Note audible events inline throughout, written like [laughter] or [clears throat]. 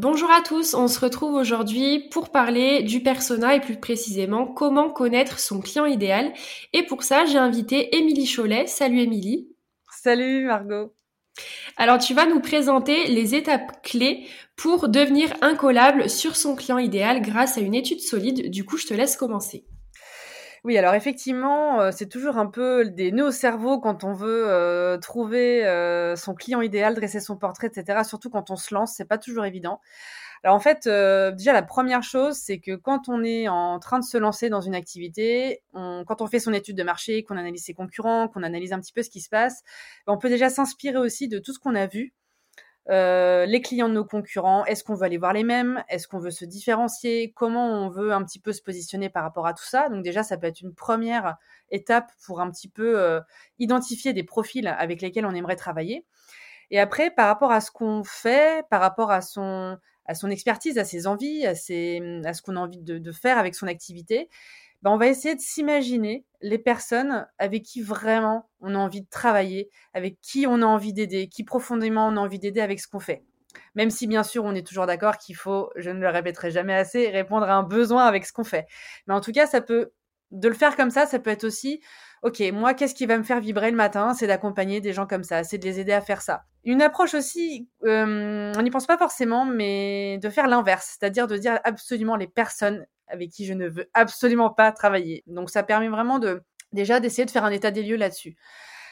Bonjour à tous, on se retrouve aujourd'hui pour parler du persona et plus précisément comment connaître son client idéal. Et pour ça, j'ai invité Émilie Cholet. Salut Émilie. Salut Margot. Alors tu vas nous présenter les étapes clés pour devenir incollable sur son client idéal grâce à une étude solide. Du coup, je te laisse commencer. Oui, alors effectivement, euh, c'est toujours un peu des nœuds au cerveau quand on veut euh, trouver euh, son client idéal, dresser son portrait, etc. Surtout quand on se lance, c'est pas toujours évident. Alors en fait, déjà la première chose, c'est que quand on est en train de se lancer dans une activité, quand on fait son étude de marché, qu'on analyse ses concurrents, qu'on analyse un petit peu ce qui se passe, on peut déjà s'inspirer aussi de tout ce qu'on a vu euh, les clients de nos concurrents, est-ce qu'on veut aller voir les mêmes? Est-ce qu'on veut se différencier? Comment on veut un petit peu se positionner par rapport à tout ça? Donc déjà, ça peut être une première étape pour un petit peu euh, identifier des profils avec lesquels on aimerait travailler. Et après, par rapport à ce qu'on fait, par rapport à son, à son expertise, à ses envies, à, ses, à ce qu'on a envie de, de faire avec son activité, ben, on va essayer de s'imaginer les personnes avec qui vraiment on a envie de travailler, avec qui on a envie d'aider, qui profondément on a envie d'aider avec ce qu'on fait. Même si bien sûr on est toujours d'accord qu'il faut, je ne le répéterai jamais assez, répondre à un besoin avec ce qu'on fait. Mais en tout cas, ça peut, de le faire comme ça, ça peut être aussi, ok, moi qu'est-ce qui va me faire vibrer le matin? C'est d'accompagner des gens comme ça, c'est de les aider à faire ça. Une approche aussi, euh, on n'y pense pas forcément, mais de faire l'inverse, c'est-à-dire de dire absolument les personnes avec qui je ne veux absolument pas travailler. Donc ça permet vraiment de déjà d'essayer de faire un état des lieux là-dessus.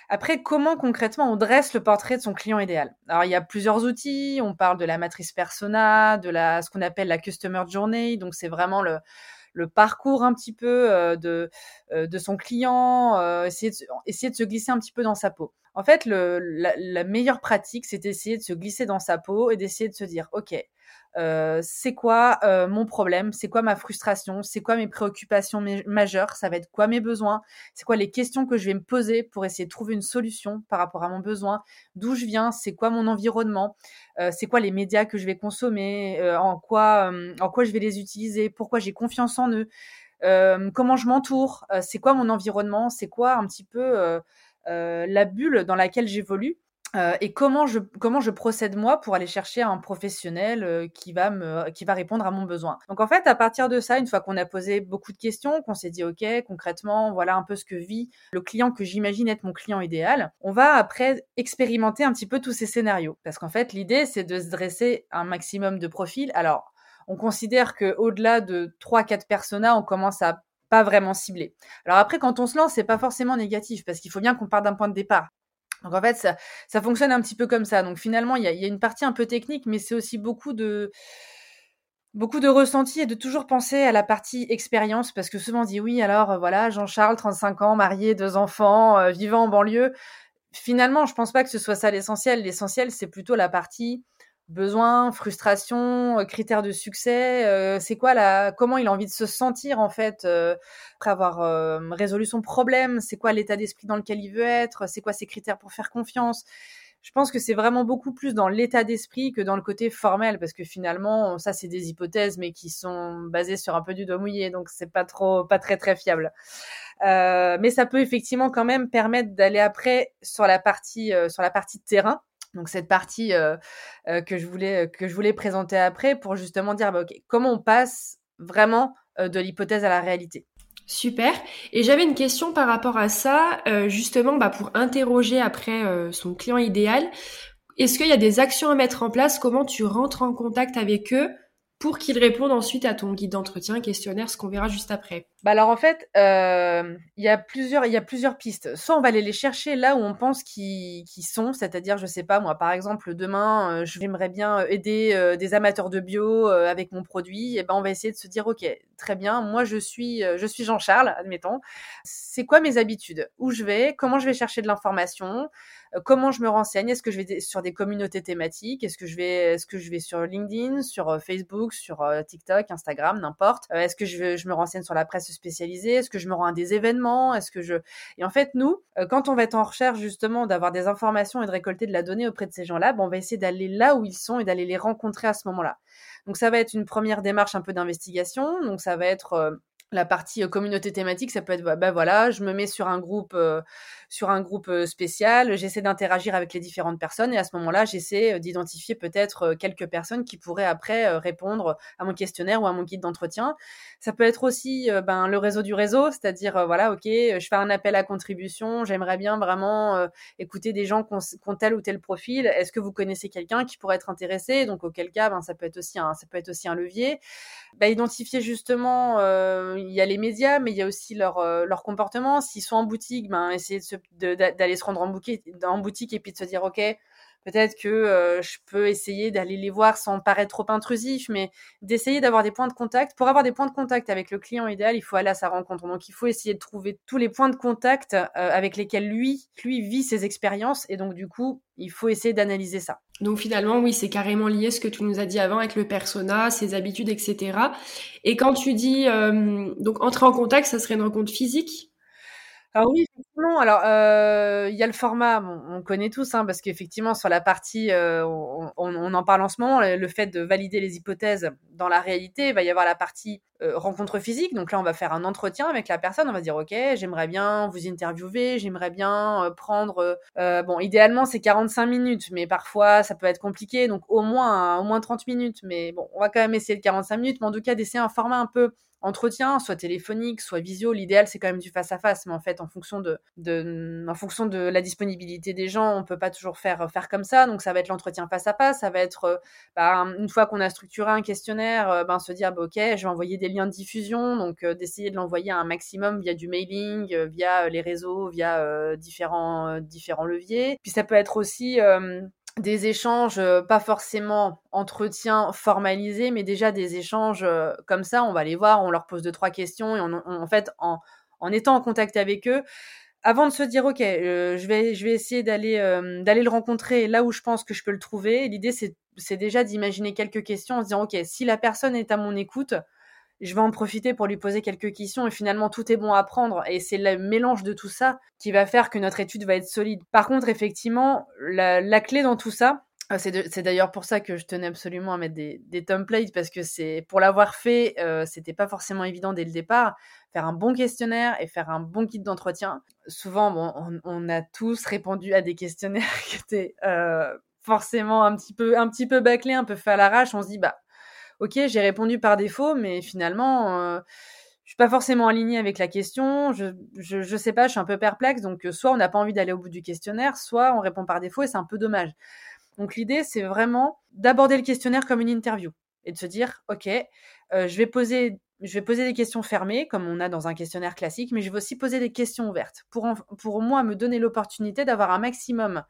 Après, comment concrètement on dresse le portrait de son client idéal? Alors, il y a plusieurs outils. On parle de la matrice persona, de la ce qu'on appelle la customer journey. Donc, c'est vraiment le, le parcours un petit peu euh, de, euh, de son client, euh, essayer, de, essayer de se glisser un petit peu dans sa peau. En fait, le, la, la meilleure pratique, c'est d'essayer de se glisser dans sa peau et d'essayer de se dire, OK, euh, c'est quoi euh, mon problème, c'est quoi ma frustration, c'est quoi mes préoccupations majeures, ça va être quoi mes besoins, c'est quoi les questions que je vais me poser pour essayer de trouver une solution par rapport à mon besoin, d'où je viens, c'est quoi mon environnement, euh, c'est quoi les médias que je vais consommer, en quoi en quoi je vais les utiliser, pourquoi j'ai confiance en eux, comment je m'entoure, c'est quoi mon environnement, c'est quoi un petit peu la bulle dans laquelle j'évolue? Euh, et comment je comment je procède moi pour aller chercher un professionnel euh, qui va me qui va répondre à mon besoin? Donc en fait à partir de ça, une fois qu'on a posé beaucoup de questions, qu'on s'est dit ok concrètement voilà un peu ce que vit le client que j'imagine être mon client idéal, on va après expérimenter un petit peu tous ces scénarios parce qu'en fait l'idée c'est de se dresser un maximum de profils. Alors on considère que au-delà de 3 4 personas, on commence à pas vraiment cibler. Alors après, quand on se lance, c'est pas forcément négatif parce qu'il faut bien qu'on parte d'un point de départ. Donc en fait, ça, ça fonctionne un petit peu comme ça. Donc finalement, il y a, une partie un peu technique, mais c'est aussi beaucoup de beaucoup de ressenti et de toujours penser à la partie expérience, parce que souvent on dit oui, alors euh, voilà, Jean-Charles, 35 ans, marié, deux enfants, euh, vivant en banlieue. Finalement, je pense pas que ce soit ça l'essentiel. L'essentiel, c'est plutôt la partie besoin, frustration, euh, critères de succès, euh, c'est quoi la, comment il a envie de se sentir en fait euh, après avoir résolu son problème, c'est quoi l'état d'esprit dans lequel il veut être, c'est quoi ses critères pour faire confiance? Je pense que c'est vraiment beaucoup plus dans l'état d'esprit que dans le côté formel, parce que finalement, ça c'est des hypothèses, mais qui sont basées sur un peu du doigt mouillé, donc c'est pas trop, pas très très fiable. mais ça peut effectivement quand même permettre d'aller après sur la partie, sur la partie terrain donc cette partie que je voulais présenter après pour justement dire bah, comment on passe vraiment de l'hypothèse à la réalité? Super. Et j'avais une question par rapport à ça, justement bah, pour interroger après son client idéal. Est-ce qu'il y a des actions à mettre en place? Comment tu rentres en contact avec eux pour qu'ils répondent ensuite à ton guide d'entretien, questionnaire, ce qu'on verra juste après? Bah alors en fait, euh, il y a plusieurs, y a plusieurs pistes. Soit on va aller les chercher là où on pense qu'ils sont, c'est-à-dire, je sais pas moi, par exemple, demain, euh, j'aimerais bien aider euh, des amateurs de bio avec mon produit. Et ben on va essayer de se dire, ok, très bien, moi je suis, je suis Jean-Charles, admettons. C'est quoi mes habitudes? Où je vais? Comment je vais chercher de l'information? Euh, comment je me renseigne? Est-ce que je vais sur des communautés thématiques? Est-ce que je vais, est-ce que je vais sur LinkedIn, sur euh, Facebook, sur euh, TikTok, Instagram, n'importe? Est-ce que je, je me renseigne sur la presse spécialisée? Est-ce que je me rends à des événements? Est-ce que je Et en fait, nous, quand on va être en recherche justement d'avoir des informations et de récolter de la donnée auprès de ces gens-là, on va essayer d'aller là où ils sont et d'aller les rencontrer à ce moment-là. Donc ça va être une première démarche un peu d'investigation. Donc ça va être la partie communauté thématique, ça peut être bah voilà, je me mets sur un groupe sur un groupe spécial, j'essaie d'interagir avec les différentes personnes et à ce moment-là, j'essaie d'identifier peut-être quelques personnes qui pourraient après répondre à mon questionnaire ou à mon guide d'entretien. Ça peut être aussi ben le réseau du réseau, c'est-à-dire voilà, OK, je fais un appel à contribution, j'aimerais bien vraiment écouter des gens qui ont, tel ou tel profil, est-ce que vous connaissez quelqu'un qui pourrait être intéressé? Donc auquel cas ben ça peut être aussi un ça peut être aussi un levier. Bah, identifier justement il y a les médias, mais il y a aussi leur, euh, comportement. S'ils sont en boutique, ben, essayer d'aller se, rendre en, bouquet, en boutique et puis de se dire, OK, peut-être que euh, je peux essayer d'aller les voir sans paraître trop intrusif, mais d'essayer d'avoir des points de contact. Pour avoir des points de contact avec le client idéal, il faut aller à sa rencontre. Donc, il faut essayer de trouver tous les points de contact avec lesquels lui, lui vit ses expériences. Et donc, du coup, il faut essayer d'analyser ça. Donc finalement, oui, c'est carrément lié ce que tu nous as dit avant avec le persona, ses habitudes, etc. Et quand tu dis donc entrer en contact, ça serait une rencontre physique? Alors oui, effectivement. Alors il y a le format, on connaît tous, hein, parce qu'effectivement sur la partie, on, en parle en ce moment, le fait de valider les hypothèses dans la réalité, il va y avoir la partie rencontre physique. Donc là, on va faire un entretien avec la personne. On va dire, ok, j'aimerais bien vous interviewer, j'aimerais bien prendre, bon, idéalement c'est 45 minutes, mais parfois ça peut être compliqué, donc au moins au moins 30 minutes. Mais bon, on va quand même essayer de 45 minutes, mais en tout cas d'essayer un format un peu entretien, soit téléphonique, soit visio. L'idéal, c'est quand même du face à face, mais en fait, en fonction de, en fonction de la disponibilité des gens, on peut pas toujours faire faire comme ça. Donc, ça va être l'entretien face à face. Ça va être, euh, bah, une fois qu'on a structuré un questionnaire, euh, ben se dire, bah, ok, je vais envoyer des liens de diffusion, donc euh, d'essayer de l'envoyer un maximum via du mailing, via les réseaux, via différents différents leviers. Puis ça peut être aussi des échanges, euh, pas forcément entretien formalisés, mais déjà des échanges euh, comme ça. On va les voir, on leur pose deux trois questions et on, en fait, en, en, étant en contact avec eux, avant de se dire ok, euh, je vais je vais essayer d'aller d'aller le rencontrer là où je pense que je peux le trouver. L'idée c'est c'est déjà d'imaginer quelques questions en se disant ok, si la personne est à mon écoute, je vais en profiter pour lui poser quelques questions et finalement tout est bon à prendre et c'est le mélange de tout ça qui va faire que notre étude va être solide. Par contre, effectivement, la, clé dans tout ça, euh, c'est d'ailleurs pour ça que je tenais absolument à mettre des, templates parce que c'est pour l'avoir fait, euh, c'était pas forcément évident dès le départ. Faire un bon questionnaire et faire un bon guide d'entretien. Souvent, bon, on, a tous répondu à des questionnaires [laughs] qui étaient euh, forcément un petit peu, un petit peu bâclés, un peu fait à l'arrache. On se dit, bah ok, j'ai répondu par défaut, mais finalement, euh, je suis pas forcément alignée avec la question. Je, je, sais pas, je suis un peu perplexe. Donc, euh, soit on n'a pas envie d'aller au bout du questionnaire, soit on répond par défaut et c'est un peu dommage. Donc, l'idée, c'est vraiment d'aborder le questionnaire comme une interview et de se dire, ok, euh, je vais poser des questions fermées, comme on a dans un questionnaire classique, mais je vais aussi poser des questions ouvertes pour, pour moi me donner l'opportunité d'avoir un maximum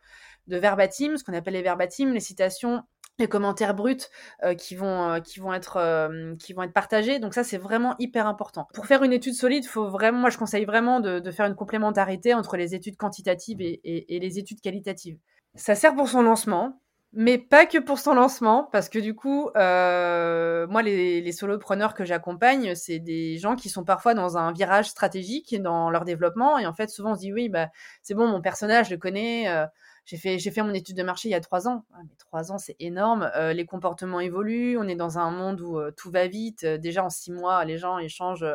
de verbatim, ce qu'on appelle les verbatim, les citations les commentaires bruts euh, qui vont euh, qui vont être euh, qui vont être partagés. Donc ça c'est vraiment hyper important. Pour faire une étude solide faut vraiment moi je conseille vraiment de, de faire une complémentarité entre les études quantitatives et, et, et, les études qualitatives. Ça sert pour son lancement mais pas que pour son lancement parce que du coup moi les, les solopreneurs que j'accompagne c'est des gens qui sont parfois dans un virage stratégique dans leur développement. Et en fait souvent on se dit oui bah c'est bon mon personnage je le connais j'ai fait, j'ai fait mon étude de marché il y a trois ans. Ah, trois ans, c'est énorme. Euh, les comportements évoluent. On est dans un monde où euh, tout va vite. Euh, déjà en six mois, les gens ils changent,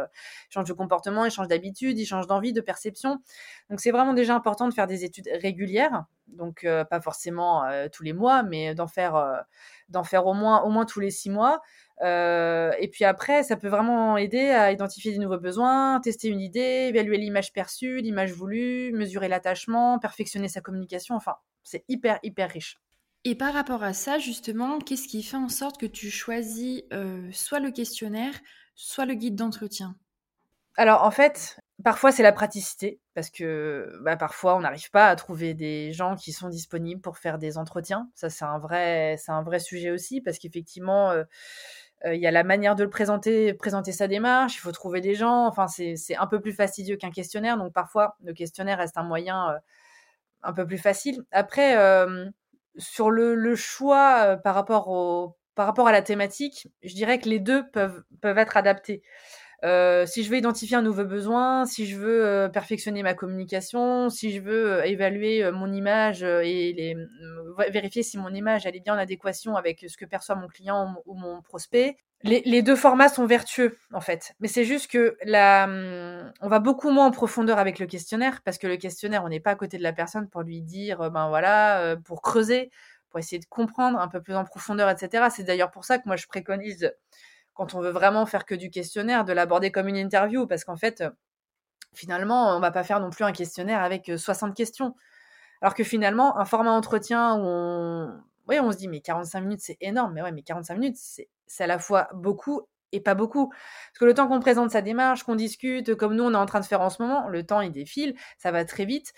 changent de comportement, ils changent d'habitude, ils changent d'envie, de perception. Donc c'est vraiment déjà important de faire des études régulières. Donc pas forcément tous les mois, mais d'en faire, d'en faire au moins, au moins tous les six mois. Et puis après, ça peut vraiment aider à identifier des nouveaux besoins, tester une idée, évaluer l'image perçue, l'image voulue, mesurer l'attachement, perfectionner sa communication. Enfin, c'est hyper, hyper riche. Et par rapport à ça, justement, qu'est-ce qui fait en sorte que tu choisis soit le questionnaire, soit le guide d'entretien? Alors en fait, parfois c'est la praticité parce que bah, parfois on n'arrive pas à trouver des gens qui sont disponibles pour faire des entretiens. Ça c'est un vrai un vrai sujet aussi parce qu'effectivement euh, euh, il y a la manière de le présenter, présenter sa démarche, il faut trouver des gens. Enfin, c'est un peu plus fastidieux qu'un questionnaire. Donc, parfois, le questionnaire reste un moyen euh, un peu plus facile. Après, sur le, choix par rapport à la thématique, je dirais que les deux peuvent être adaptés. Euh, si je veux identifier un nouveau besoin, si je veux euh, perfectionner ma communication, si je veux euh, évaluer mon image et les, vérifier si mon image elle est bien en adéquation avec ce que perçoit mon client ou mon prospect, les, les, deux formats sont vertueux en fait, mais c'est juste que la, hum, on va beaucoup moins en profondeur avec le questionnaire parce que le questionnaire, on n'est pas à côté de la personne pour lui dire, ben voilà, pour creuser, pour essayer de comprendre un peu plus en profondeur, etc. C'est d'ailleurs pour ça que moi je préconise quand on veut vraiment faire que du questionnaire, de l'aborder comme une interview, parce qu'en fait, finalement, on va pas faire non plus un questionnaire avec 60 questions. Alors que finalement, un format entretien où on, oui, on se dit, mais 45 minutes, c'est énorme, mais ouais, mais 45 minutes, c'est à la fois beaucoup et pas beaucoup. Parce que le temps qu'on présente sa démarche, qu'on discute, comme nous, on est en train de faire en ce moment, le temps, il défile, ça va très vite.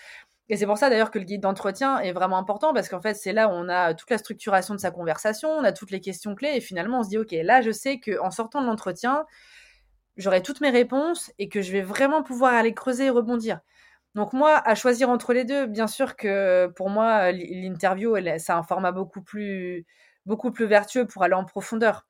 Et c'est pour ça d'ailleurs que le guide d'entretien est vraiment important parce qu'en fait, c'est là où on a toute la structuration de sa conversation, on a toutes les questions clés et finalement on se dit, OK, là, je sais qu'en sortant de l'entretien, j'aurai toutes mes réponses et que je vais vraiment pouvoir aller creuser et rebondir. Donc moi, à choisir entre les deux, bien sûr que pour moi, l'interview, c'est un format beaucoup plus, beaucoup plus vertueux pour aller en profondeur.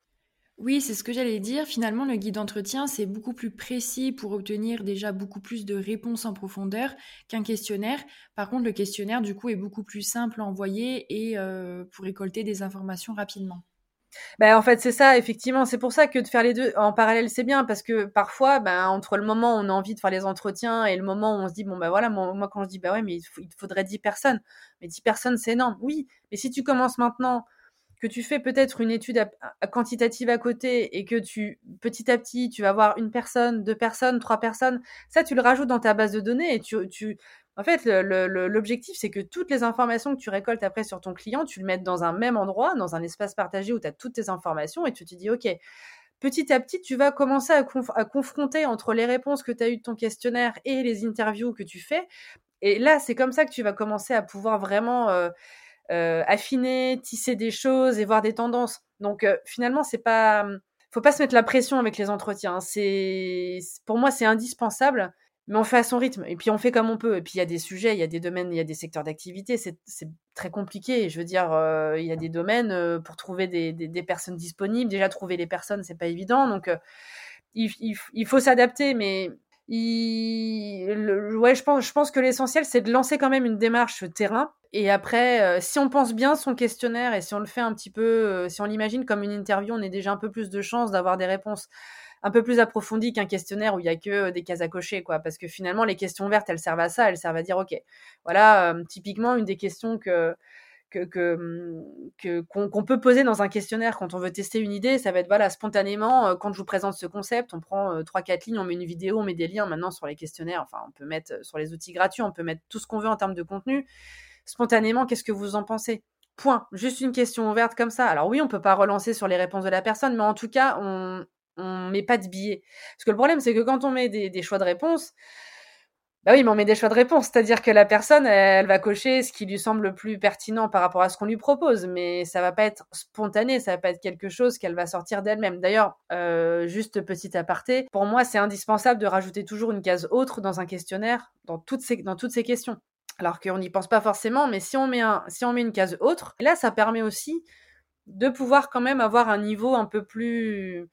Oui, c'est ce que j'allais dire. Finalement, le guide d'entretien, c'est beaucoup plus précis pour obtenir déjà beaucoup plus de réponses en profondeur qu'un questionnaire. Par contre, le questionnaire, du coup, est beaucoup plus simple à envoyer et euh, pour récolter des informations rapidement. Ben, en fait, c'est ça, effectivement. C'est pour ça que de faire les deux en parallèle, c'est bien, parce que parfois, ben, entre le moment où on a envie de faire les entretiens et le moment où on se dit, bon, ben voilà, moi, quand je dis, bah ouais, mais il, il faudrait 10 personnes. Mais 10 personnes, c'est énorme. Oui, mais si tu commences maintenant que tu fais peut-être une étude quantitative à côté et que tu petit à petit tu vas avoir une personne, deux personnes, trois personnes, ça tu le rajoutes dans ta base de données et tu, tu en fait l'objectif c'est que toutes les informations que tu récoltes après sur ton client, tu le mettes dans un même endroit, dans un espace partagé où tu as toutes tes informations et tu te dis OK, petit à petit, tu vas commencer à, confronter entre les réponses que tu as eues de ton questionnaire et les interviews que tu fais. Et là, c'est comme ça que tu vas commencer à pouvoir vraiment euh, euh, affiner, tisser des choses et voir des tendances. Donc euh, finalement, c'est pas, faut pas se mettre la pression avec les entretiens. C'est, pour moi, c'est indispensable, mais on fait à son rythme. Et puis on fait comme on peut. Et puis il y a des sujets, il y a des domaines, il y a des secteurs d'activité. C'est, très compliqué. Je veux dire, euh, il y a des domaines pour trouver des, des, personnes disponibles. Déjà trouver les personnes, c'est pas évident. Donc il, il, faut s'adapter, mais il... ouais, je pense, je pense que l'essentiel, c'est de lancer quand même une démarche terrain. Et après, euh, si on pense bien son questionnaire et si on le fait un petit peu, euh, si on l'imagine comme une interview, on a déjà un peu plus de chances d'avoir des réponses un peu plus approfondies qu'un questionnaire où il y a que euh, des cases à cocher, quoi. Parce que finalement, les questions vertes, elles servent à ça, elles servent à dire, ok, voilà, typiquement une des questions que que qu'on peut poser dans un questionnaire quand on veut tester une idée, ça va être voilà spontanément quand je vous présente ce concept, on prend trois quatre lignes, on met une vidéo, on met des liens. Maintenant sur les questionnaires, enfin on peut mettre sur les outils gratuits, on peut mettre tout ce qu'on veut en termes de contenu. Spontanément, qu'est-ce que vous en pensez? Point. Juste une question ouverte comme ça. Alors oui, on peut pas relancer sur les réponses de la personne, mais en tout cas, on on met pas de billets. Parce que le problème, c'est que quand on met des, choix de réponses, bah oui, mais on met des choix de réponse, c'est-à-dire que la personne, elle, va cocher ce qui lui semble le plus pertinent par rapport à ce qu'on lui propose, mais ça va pas être spontané, ça va pas être quelque chose qu'elle va sortir d'elle-même. D'ailleurs, euh, juste petit aparté, pour moi, c'est indispensable de rajouter toujours une case autre dans un questionnaire, dans toutes ces, dans toutes ces questions. Alors qu'on n'y pense pas forcément, mais si on met un, si on met une case autre, là, ça permet aussi de pouvoir quand même avoir un niveau un peu plus,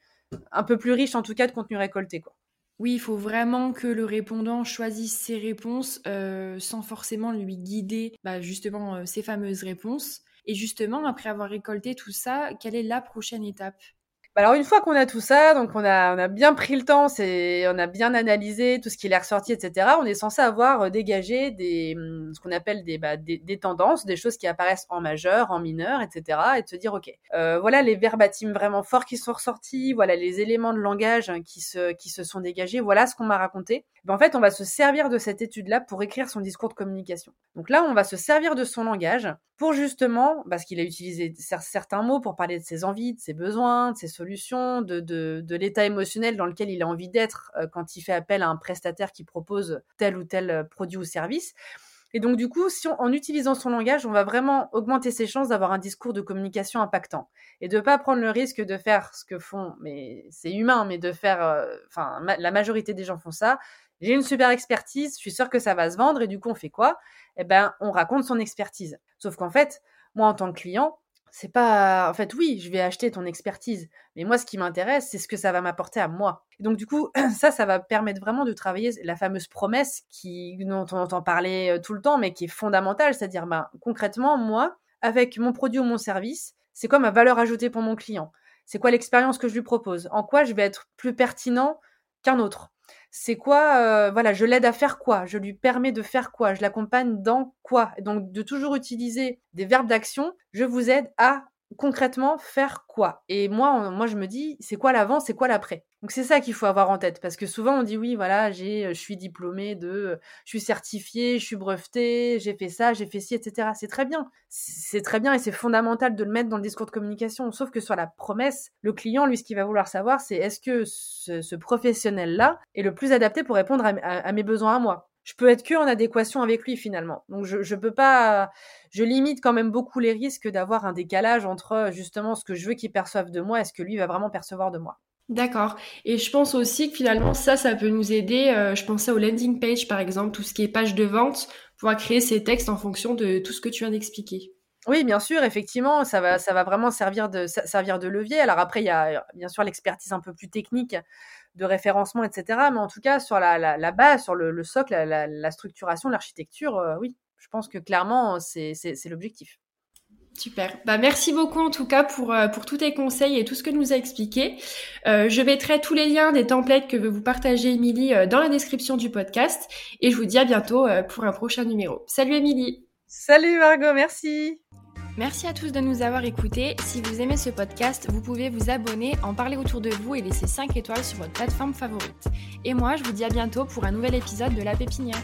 un peu plus riche en tout cas de contenu récolté, quoi. Oui, il faut vraiment que le répondant choisisse ses réponses euh, sans forcément lui guider bah, justement euh, ses fameuses réponses. Et justement, après avoir récolté tout ça, quelle est la prochaine étape? Bah, alors une fois qu'on a tout ça, donc on a, on a bien pris le temps, c'est, on a bien analysé tout ce qui est ressorti, etc. On est censé avoir euh, dégagé des, hum, ce qu'on appelle des, bah, des, tendances, des choses qui apparaissent en majeur, en mineur, etc. Et de se dire ok, euh, voilà les verbatims vraiment forts qui sont ressortis, voilà les éléments de langage hein, qui se, qui se sont dégagés, voilà ce qu'on m'a raconté. Ben, en fait, on va se servir de cette étude-là pour écrire son discours de communication. Donc là, on va se servir de son langage pour justement, parce qu'il a utilisé certains mots pour parler de ses envies, de ses besoins, de ses de, l'état émotionnel dans lequel il a envie d'être euh, quand il fait appel à un prestataire qui propose tel ou tel euh, produit ou service. Et donc, du coup, si en utilisant son langage, on va vraiment augmenter ses chances d'avoir un discours de communication impactant et de pas prendre le risque de faire ce que font, mais c'est humain, mais de faire, euh, enfin, la majorité des gens font ça. J'ai une super expertise, je suis sûre que ça va se vendre et du coup, on fait quoi? Eh ben, on raconte son expertise. Sauf qu'en fait, moi, en tant que client, c'est pas. En fait, oui, je vais acheter ton expertise, mais moi, ce qui m'intéresse, c'est ce que ça va m'apporter à moi. donc, du coup, [clears throat] ça, ça va permettre vraiment de travailler la fameuse promesse qui, dont on entend parler tout le temps, mais qui est fondamentale, c'est-à-dire, ben, concrètement, moi, avec mon produit ou mon service, c'est quoi ma valeur ajoutée pour mon client? C'est quoi l'expérience que je lui propose? En quoi je vais être plus pertinent qu'un autre? C'est quoi euh, Voilà, je l'aide à faire quoi? Je lui permets de faire quoi? Je l'accompagne dans quoi? Donc de toujours utiliser des verbes d'action. Je vous aide à concrètement faire quoi? Et moi, moi je me dis, c'est quoi l'avant, c'est quoi l'après? Donc c'est ça qu'il faut avoir en tête parce que souvent on dit oui, voilà, j'ai, je suis diplômé de, je suis certifié, je suis breveté, j'ai fait ça, j'ai fait ci, etc. C'est très bien, c'est très bien et c'est fondamental de le mettre dans le discours de communication. Sauf que sur la promesse, le client, lui, ce qu'il va vouloir savoir, c'est est-ce que ce, professionnel-là est le plus adapté pour répondre à mes besoins à moi? Je peux être que en adéquation avec lui finalement. Donc je je peux pas je limite quand même beaucoup les risques d'avoir un décalage entre justement ce que je veux qu'il perçoive de moi et ce que lui va vraiment percevoir de moi. D'accord. Et je pense aussi que finalement ça ça peut nous aider, euh, je pensais au landing page par exemple, tout ce qui est page de vente, pouvoir créer ces textes en fonction de tout ce que tu viens d'expliquer. Oui, bien sûr, effectivement, ça va, ça va vraiment servir de, servir de levier. Alors après, il y a bien sûr l'expertise un peu plus technique de référencement, etc. Mais en tout cas, sur la, la, base, sur le, socle, la, structuration, l'architecture, euh, oui, je pense que clairement, c'est l'objectif. Super. Bah, merci beaucoup en tout cas pour, euh, pour tous tes conseils et tout ce que nous as expliqué. Euh, je mettrai tous les liens des templates que veut vous partager Émilie dans la description du podcast et je vous dis à bientôt pour un prochain numéro. Salut Émilie Salut Margot, merci Merci à tous de nous avoir écoutés. Si vous aimez ce podcast, vous pouvez vous abonner, en parler autour de vous et laisser 5 étoiles sur votre plateforme favorite. Et moi, je vous dis à bientôt pour un nouvel épisode de La Pépinière.